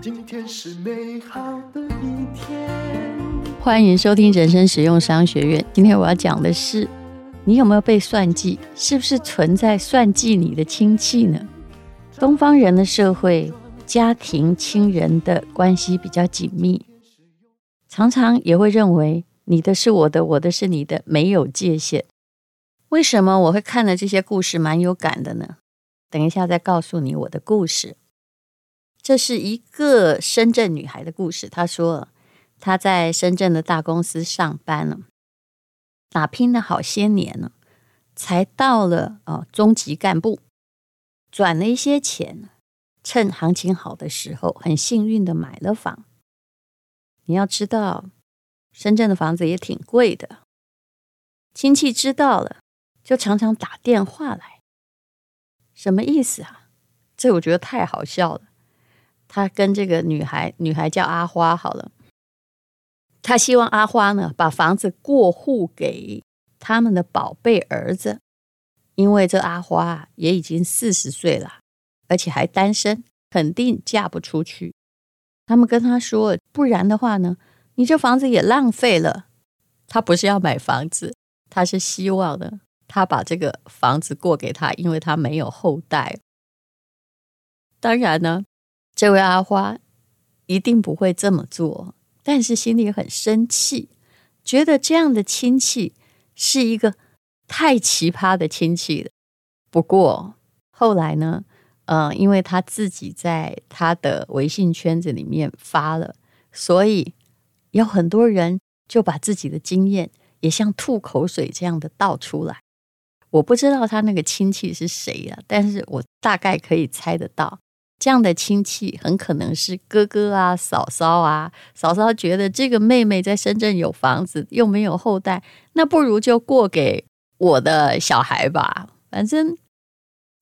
今天是美好的一天。欢迎收听人生实用商学院。今天我要讲的是，你有没有被算计？是不是存在算计你的亲戚呢？东方人的社会，家庭亲人的关系比较紧密，常常也会认为你的是我的，我的是你的，没有界限。为什么我会看了这些故事蛮有感的呢？等一下再告诉你我的故事。这是一个深圳女孩的故事。她说，她在深圳的大公司上班了，打拼了好些年了，才到了哦中级干部，转了一些钱，趁行情好的时候，很幸运的买了房。你要知道，深圳的房子也挺贵的。亲戚知道了，就常常打电话来，什么意思啊？这我觉得太好笑了。他跟这个女孩，女孩叫阿花，好了，他希望阿花呢把房子过户给他们的宝贝儿子，因为这阿花也已经四十岁了，而且还单身，肯定嫁不出去。他们跟他说，不然的话呢，你这房子也浪费了。他不是要买房子，他是希望呢，他把这个房子过给他，因为他没有后代。当然呢。这位阿花一定不会这么做，但是心里很生气，觉得这样的亲戚是一个太奇葩的亲戚了。不过后来呢，嗯、呃，因为他自己在他的微信圈子里面发了，所以有很多人就把自己的经验也像吐口水这样的倒出来。我不知道他那个亲戚是谁呀、啊，但是我大概可以猜得到。这样的亲戚很可能是哥哥啊、嫂嫂啊。嫂嫂觉得这个妹妹在深圳有房子，又没有后代，那不如就过给我的小孩吧。反正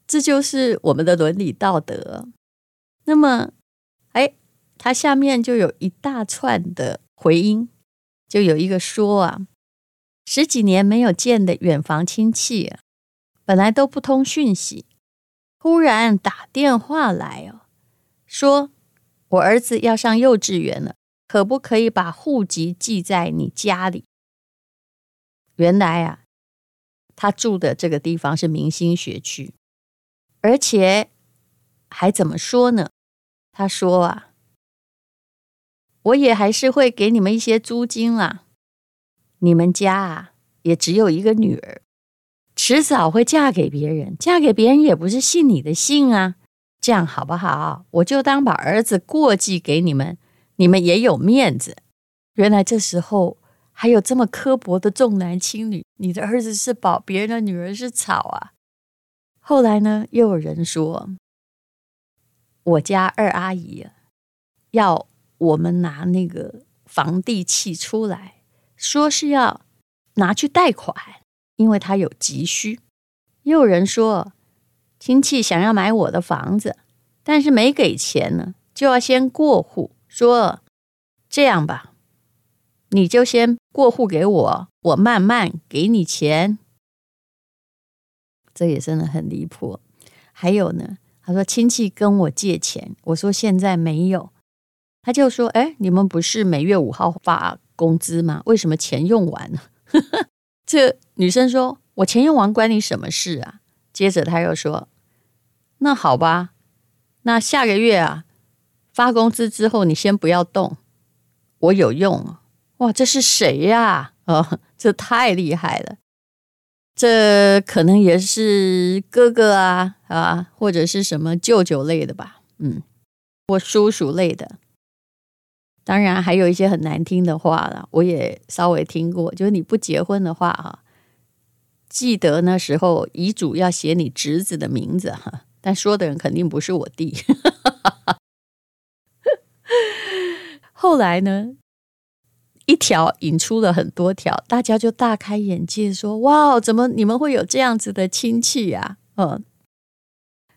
这就是我们的伦理道德。那么，哎，他下面就有一大串的回音，就有一个说啊，十几年没有见的远房亲戚，本来都不通讯息。忽然打电话来哦，说我儿子要上幼稚园了，可不可以把户籍寄在你家里？原来啊，他住的这个地方是明星学区，而且还怎么说呢？他说啊，我也还是会给你们一些租金啦。你们家啊，也只有一个女儿。迟早会嫁给别人，嫁给别人也不是姓你的姓啊，这样好不好？我就当把儿子过继给你们，你们也有面子。原来这时候还有这么刻薄的重男轻女，你的儿子是宝，别人的女儿是草啊。后来呢，又有人说，我家二阿姨要我们拿那个房地契出来，说是要拿去贷款。因为他有急需，又有人说亲戚想要买我的房子，但是没给钱呢，就要先过户。说这样吧，你就先过户给我，我慢慢给你钱。这也真的很离谱。还有呢，他说亲戚跟我借钱，我说现在没有，他就说：哎，你们不是每月五号发工资吗？为什么钱用完了？这女生说：“我钱用完关你什么事啊？”接着他又说：“那好吧，那下个月啊发工资之后，你先不要动，我有用。”哇，这是谁呀？哦，这太厉害了！这可能也是哥哥啊啊，或者是什么舅舅类的吧？嗯，或叔叔类的。当然还有一些很难听的话了，我也稍微听过。就是你不结婚的话，哈，记得那时候遗嘱要写你侄子的名字，哈。但说的人肯定不是我弟。后来呢，一条引出了很多条，大家就大开眼界，说：“哇，怎么你们会有这样子的亲戚呀？”嗯，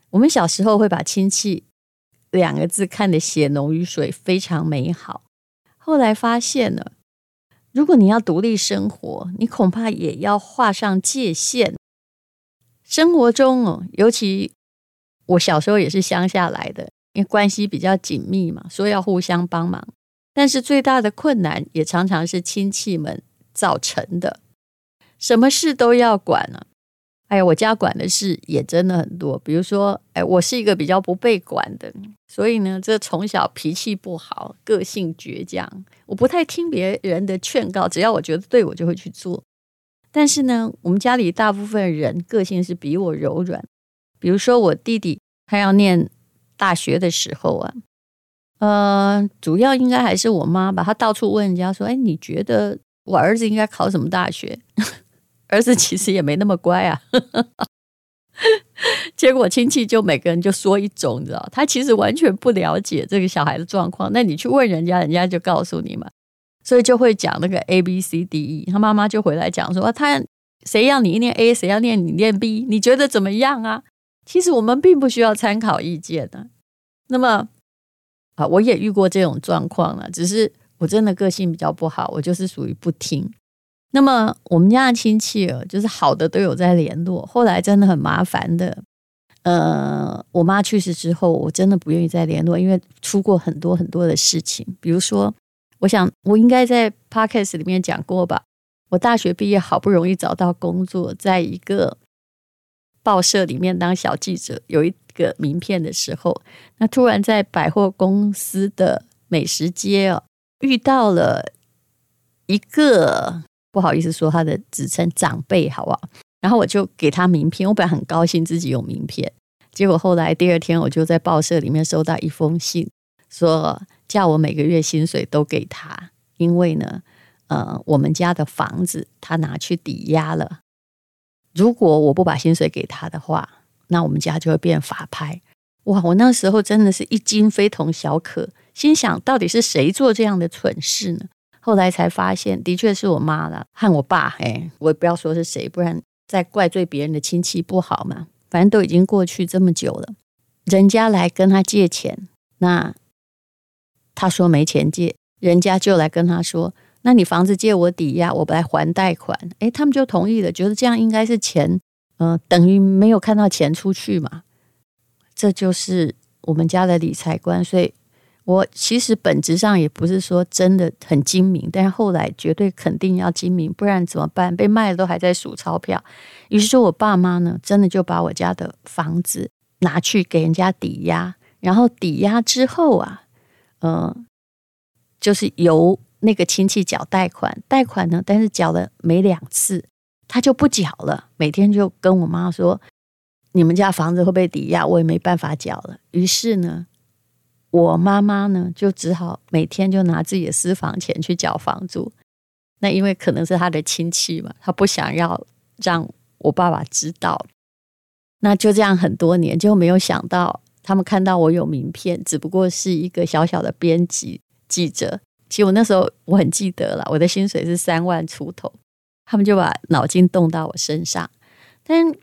我们小时候会把亲戚。两个字看得血浓于水，非常美好。后来发现了，如果你要独立生活，你恐怕也要画上界限。生活中哦，尤其我小时候也是乡下来的，因为关系比较紧密嘛，所以要互相帮忙。但是最大的困难也常常是亲戚们造成的，什么事都要管呢、啊。哎呀，我家管的事也真的很多，比如说，哎，我是一个比较不被管的，所以呢，这从小脾气不好，个性倔强，我不太听别人的劝告，只要我觉得对，我就会去做。但是呢，我们家里大部分人个性是比我柔软，比如说我弟弟，他要念大学的时候啊，呃，主要应该还是我妈吧，她到处问人家说，哎，你觉得我儿子应该考什么大学？儿子其实也没那么乖啊，结果亲戚就每个人就说一种，你知道，他其实完全不了解这个小孩的状况。那你去问人家，人家就告诉你嘛，所以就会讲那个 A B C D E。他妈妈就回来讲说，他谁要你念 A，谁要念你念 B，你觉得怎么样啊？其实我们并不需要参考意见的。那么啊，我也遇过这种状况了，只是我真的个性比较不好，我就是属于不听。那么我们家的亲戚哦，就是好的都有在联络。后来真的很麻烦的，呃，我妈去世之后，我真的不愿意再联络，因为出过很多很多的事情。比如说，我想我应该在 Podcast 里面讲过吧。我大学毕业好不容易找到工作，在一个报社里面当小记者，有一个名片的时候，那突然在百货公司的美食街哦，遇到了一个。不好意思说他的职称长辈好不好？然后我就给他名片，我本来很高兴自己有名片，结果后来第二天我就在报社里面收到一封信，说叫我每个月薪水都给他，因为呢，呃，我们家的房子他拿去抵押了，如果我不把薪水给他的话，那我们家就会变法拍。哇，我那时候真的是一惊非同小可，心想到底是谁做这样的蠢事呢？后来才发现，的确是我妈了和我爸。哎，我也不要说是谁，不然再怪罪别人的亲戚不好嘛。反正都已经过去这么久了，人家来跟他借钱，那他说没钱借，人家就来跟他说：“那你房子借我抵押，我来还贷款。”哎，他们就同意了，觉得这样应该是钱，嗯、等于没有看到钱出去嘛。这就是我们家的理财观，所以。我其实本质上也不是说真的很精明，但是后来绝对肯定要精明，不然怎么办？被卖了都还在数钞票。于是说我爸妈呢，真的就把我家的房子拿去给人家抵押，然后抵押之后啊，嗯、就是由那个亲戚缴贷款，贷款呢，但是缴了没两次，他就不缴了，每天就跟我妈说：“你们家房子会被抵押，我也没办法缴了。”于是呢。我妈妈呢，就只好每天就拿自己的私房钱去缴房租。那因为可能是他的亲戚嘛，他不想要让我爸爸知道。那就这样很多年，就没有想到他们看到我有名片，只不过是一个小小的编辑记者。其实我那时候我很记得了，我的薪水是三万出头，他们就把脑筋动到我身上，但。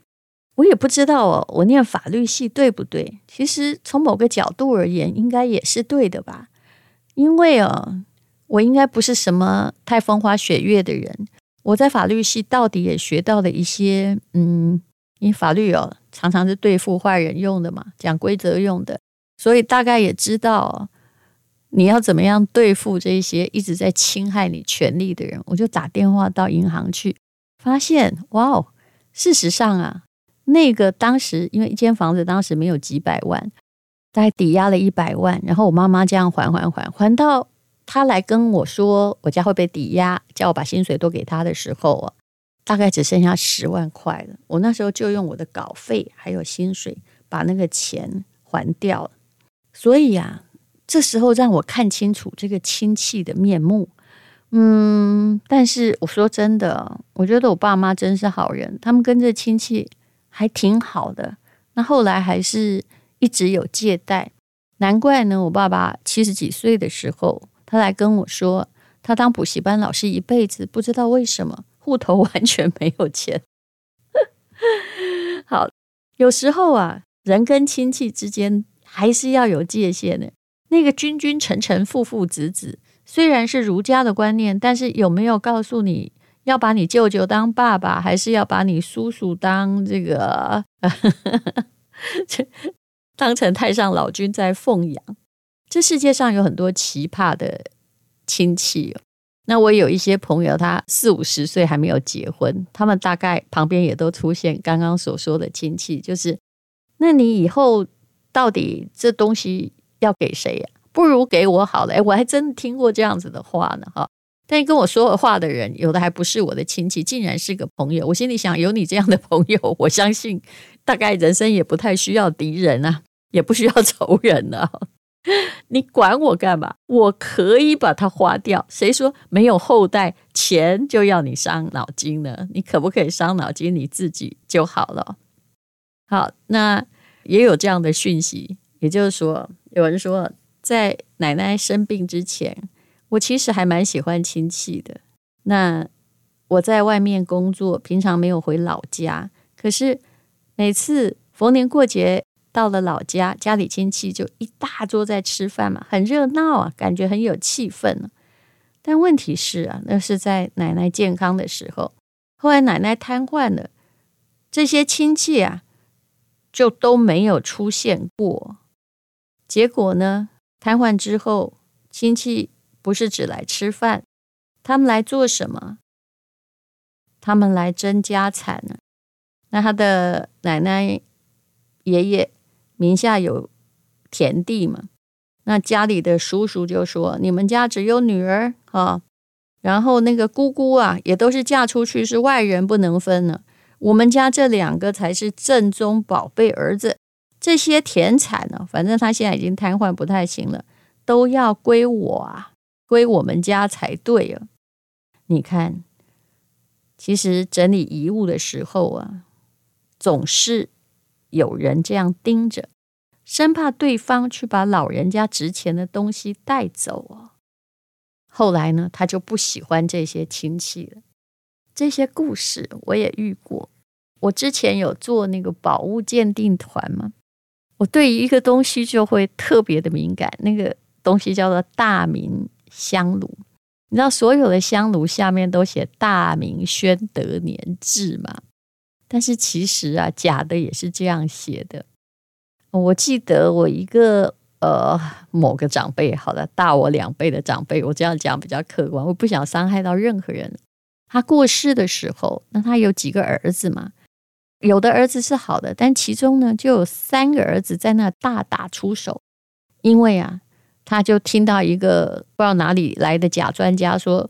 我也不知道哦，我念法律系对不对？其实从某个角度而言，应该也是对的吧。因为哦，我应该不是什么太风花雪月的人。我在法律系到底也学到了一些，嗯，因为法律哦，常常是对付坏人用的嘛，讲规则用的，所以大概也知道你要怎么样对付这些一直在侵害你权利的人。我就打电话到银行去，发现哇哦，事实上啊。那个当时因为一间房子当时没有几百万，大概抵押了一百万，然后我妈妈这样还还还还到他来跟我说我家会被抵押，叫我把薪水都给他的时候啊，大概只剩下十万块了。我那时候就用我的稿费还有薪水把那个钱还掉了。所以啊，这时候让我看清楚这个亲戚的面目。嗯，但是我说真的，我觉得我爸妈真是好人，他们跟这亲戚。还挺好的，那后来还是一直有借贷，难怪呢。我爸爸七十几岁的时候，他来跟我说，他当补习班老师一辈子，不知道为什么户头完全没有钱。好，有时候啊，人跟亲戚之间还是要有界限的。那个君君臣臣，父父子子，虽然是儒家的观念，但是有没有告诉你要把你舅舅当爸爸，还是要把你叔叔当这个 当成太上老君在奉养？这世界上有很多奇葩的亲戚哦。那我有一些朋友，他四五十岁还没有结婚，他们大概旁边也都出现刚刚所说的亲戚，就是，那你以后到底这东西要给谁呀？不如给我好了。哎，我还真听过这样子的话呢，哈。但跟我说话的人，有的还不是我的亲戚，竟然是个朋友。我心里想，有你这样的朋友，我相信大概人生也不太需要敌人啊，也不需要仇人了啊。你管我干嘛？我可以把它花掉。谁说没有后代，钱就要你伤脑筋呢？你可不可以伤脑筋？你自己就好了。好，那也有这样的讯息，也就是说，有人说，在奶奶生病之前，我其实还蛮喜欢亲戚的。那我在外面工作，平常没有回老家，可是每次逢年过节。到了老家，家里亲戚就一大桌在吃饭嘛，很热闹啊，感觉很有气氛。但问题是啊，那是在奶奶健康的时候，后来奶奶瘫痪了，这些亲戚啊就都没有出现过。结果呢，瘫痪之后，亲戚不是只来吃饭，他们来做什么？他们来争家产呢。那他的奶奶、爷爷。名下有田地嘛？那家里的叔叔就说：“你们家只有女儿啊，然后那个姑姑啊，也都是嫁出去，是外人不能分了。我们家这两个才是正宗宝贝儿子，这些田产呢，反正他现在已经瘫痪不太行了，都要归我啊，归我们家才对啊。你看，其实整理遗物的时候啊，总是。”有人这样盯着，生怕对方去把老人家值钱的东西带走哦。后来呢，他就不喜欢这些亲戚了。这些故事我也遇过。我之前有做那个宝物鉴定团嘛，我对一个东西就会特别的敏感。那个东西叫做大明香炉，你知道所有的香炉下面都写“大明宣德年制”吗？但是其实啊，假的也是这样写的。我记得我一个呃某个长辈，好了，大我两倍的长辈，我这样讲比较客观，我不想伤害到任何人。他过世的时候，那他有几个儿子嘛？有的儿子是好的，但其中呢就有三个儿子在那大打出手，因为啊，他就听到一个不知道哪里来的假专家说，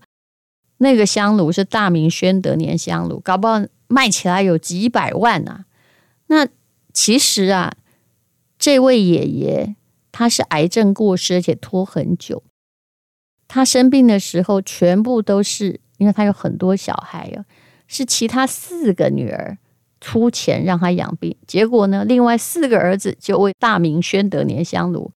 那个香炉是大明宣德年香炉，搞不好。卖起来有几百万呐、啊！那其实啊，这位爷爷他是癌症过世，而且拖很久。他生病的时候，全部都是因为他有很多小孩啊，是其他四个女儿出钱让他养病。结果呢，另外四个儿子就为大明宣德年香炉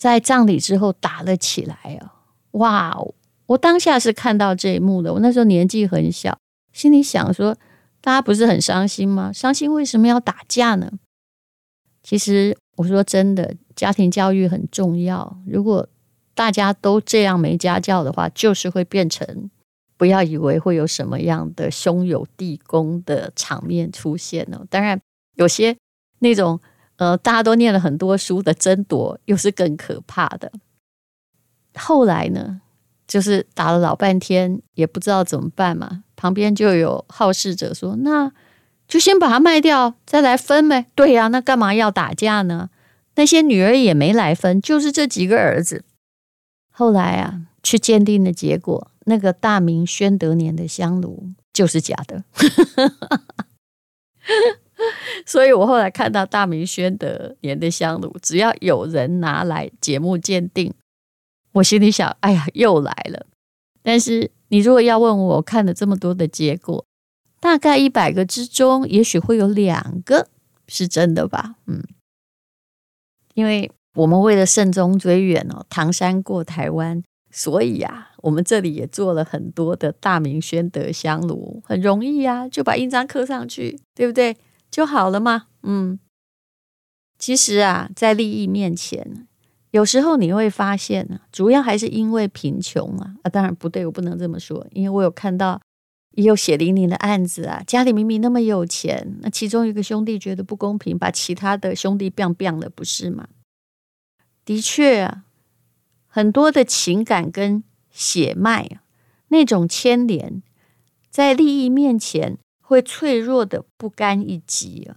在葬礼之后打了起来啊！哇，我当下是看到这一幕的。我那时候年纪很小，心里想说。大家不是很伤心吗？伤心为什么要打架呢？其实我说真的，家庭教育很重要。如果大家都这样没家教的话，就是会变成不要以为会有什么样的兄友弟恭的场面出现哦。当然，有些那种呃，大家都念了很多书的争夺，又是更可怕的。后来呢，就是打了老半天，也不知道怎么办嘛。旁边就有好事者说：“那就先把它卖掉，再来分呗。”对呀，那干嘛要打架呢？那些女儿也没来分，就是这几个儿子。后来啊，去鉴定的结果，那个大明宣德年的香炉就是假的。所以我后来看到大明宣德年的香炉，只要有人拿来节目鉴定，我心里想：“哎呀，又来了。”但是。你如果要问我，看了这么多的结果，大概一百个之中，也许会有两个是真的吧。嗯，因为我们为了慎终追远哦，唐山过台湾，所以啊，我们这里也做了很多的大明宣德香炉，很容易啊，就把印章刻上去，对不对？就好了嘛。嗯，其实啊，在利益面前。有时候你会发现呢，主要还是因为贫穷啊啊，当然不对，我不能这么说，因为我有看到也有血淋淋的案子啊，家里明明那么有钱，那其中一个兄弟觉得不公平，把其他的兄弟 biang bang 了，不是吗？的确啊，很多的情感跟血脉啊，那种牵连，在利益面前会脆弱的不堪一击。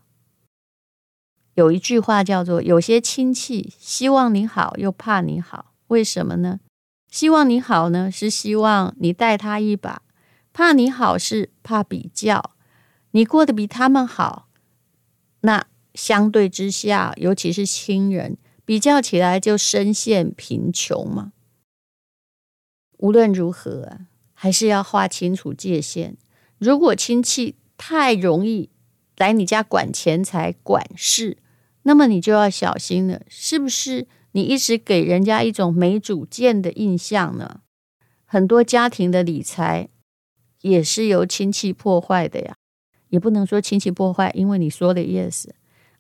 有一句话叫做：“有些亲戚希望你好，又怕你好，为什么呢？希望你好呢，是希望你带他一把。”怕你好是怕比较，你过得比他们好，那相对之下，尤其是亲人比较起来就深陷贫穷嘛。无论如何，还是要划清楚界限。如果亲戚太容易来你家管钱财、管事，那么你就要小心了，是不是？你一直给人家一种没主见的印象呢？很多家庭的理财。也是由亲戚破坏的呀，也不能说亲戚破坏，因为你说的 yes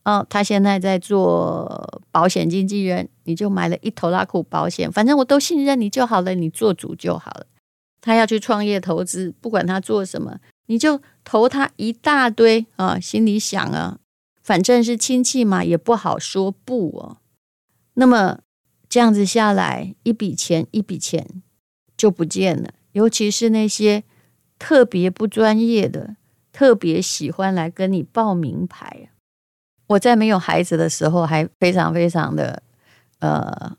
哦，他现在在做保险经纪人，你就买了一头拉库保险，反正我都信任你就好了，你做主就好了。他要去创业投资，不管他做什么，你就投他一大堆啊，心里想啊，反正是亲戚嘛，也不好说不哦。那么这样子下来，一笔钱一笔钱就不见了，尤其是那些。特别不专业的，特别喜欢来跟你报名牌。我在没有孩子的时候，还非常非常的呃，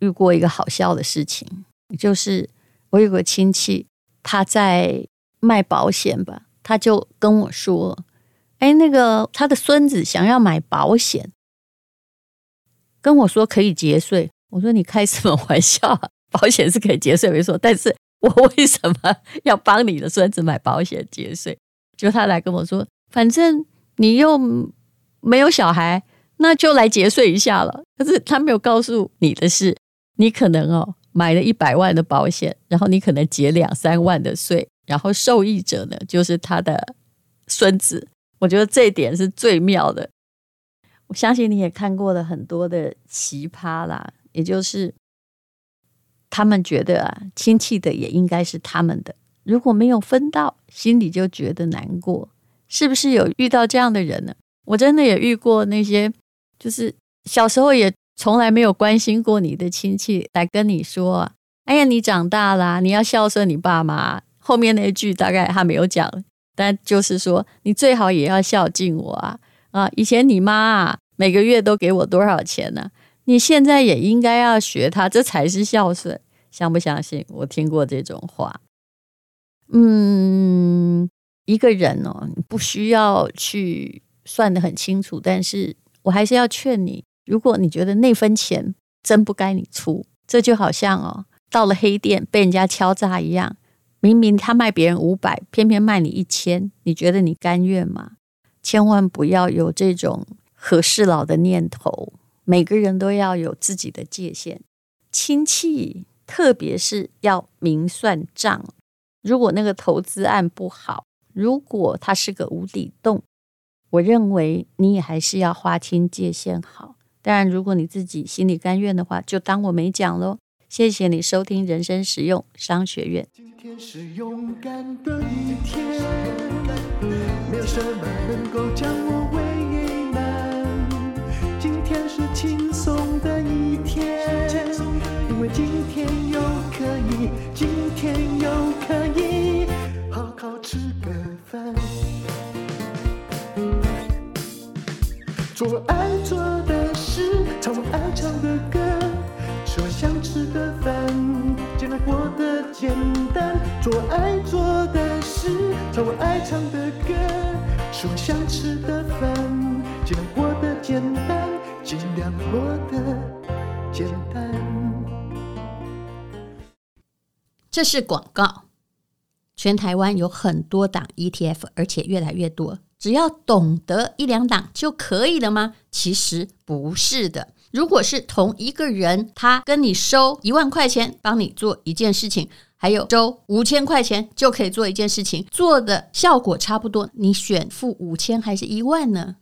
遇过一个好笑的事情，就是我有个亲戚，他在卖保险吧，他就跟我说：“哎，那个他的孙子想要买保险，跟我说可以节税。”我说：“你开什么玩笑？保险是可以节税，没错，但是。”我为什么要帮你的孙子买保险节税？就他来跟我说，反正你又没有小孩，那就来节税一下了。可是他没有告诉你的是，你可能哦买了一百万的保险，然后你可能节两三万的税，然后受益者呢就是他的孙子。我觉得这一点是最妙的。我相信你也看过了很多的奇葩啦，也就是。他们觉得啊，亲戚的也应该是他们的，如果没有分到，心里就觉得难过。是不是有遇到这样的人呢？我真的也遇过那些，就是小时候也从来没有关心过你的亲戚来跟你说：“哎呀，你长大了，你要孝顺你爸妈。”后面那一句大概他没有讲，但就是说你最好也要孝敬我啊！啊，以前你妈啊每个月都给我多少钱呢？你现在也应该要学他，这才是孝顺，相不相信？我听过这种话。嗯，一个人哦，不需要去算得很清楚，但是我还是要劝你，如果你觉得那分钱真不该你出，这就好像哦，到了黑店被人家敲诈一样，明明他卖别人五百，偏偏卖你一千，你觉得你甘愿吗？千万不要有这种和事佬的念头。每个人都要有自己的界限，亲戚特别是要明算账。如果那个投资案不好，如果它是个无底洞，我认为你也还是要划清界限好。当然，如果你自己心里甘愿的话，就当我没讲喽。谢谢你收听人生实用商学院。今天是勇敢的一天，没有什么能够将我为难。今天是轻松的一天，因为今天又可以，今天又可以好好吃个饭，做爱做的事，唱我爱做爱做的事，唱我爱唱的歌，吃我想吃的饭，尽量过得简单。尽量活得简单。这是广告。全台湾有很多档 ETF，而且越来越多。只要懂得一两档就可以了吗？其实不是的。如果是同一个人，他跟你收一万块钱帮你做一件事情，还有周五千块钱就可以做一件事情，做的效果差不多，你选付五千还是一万呢？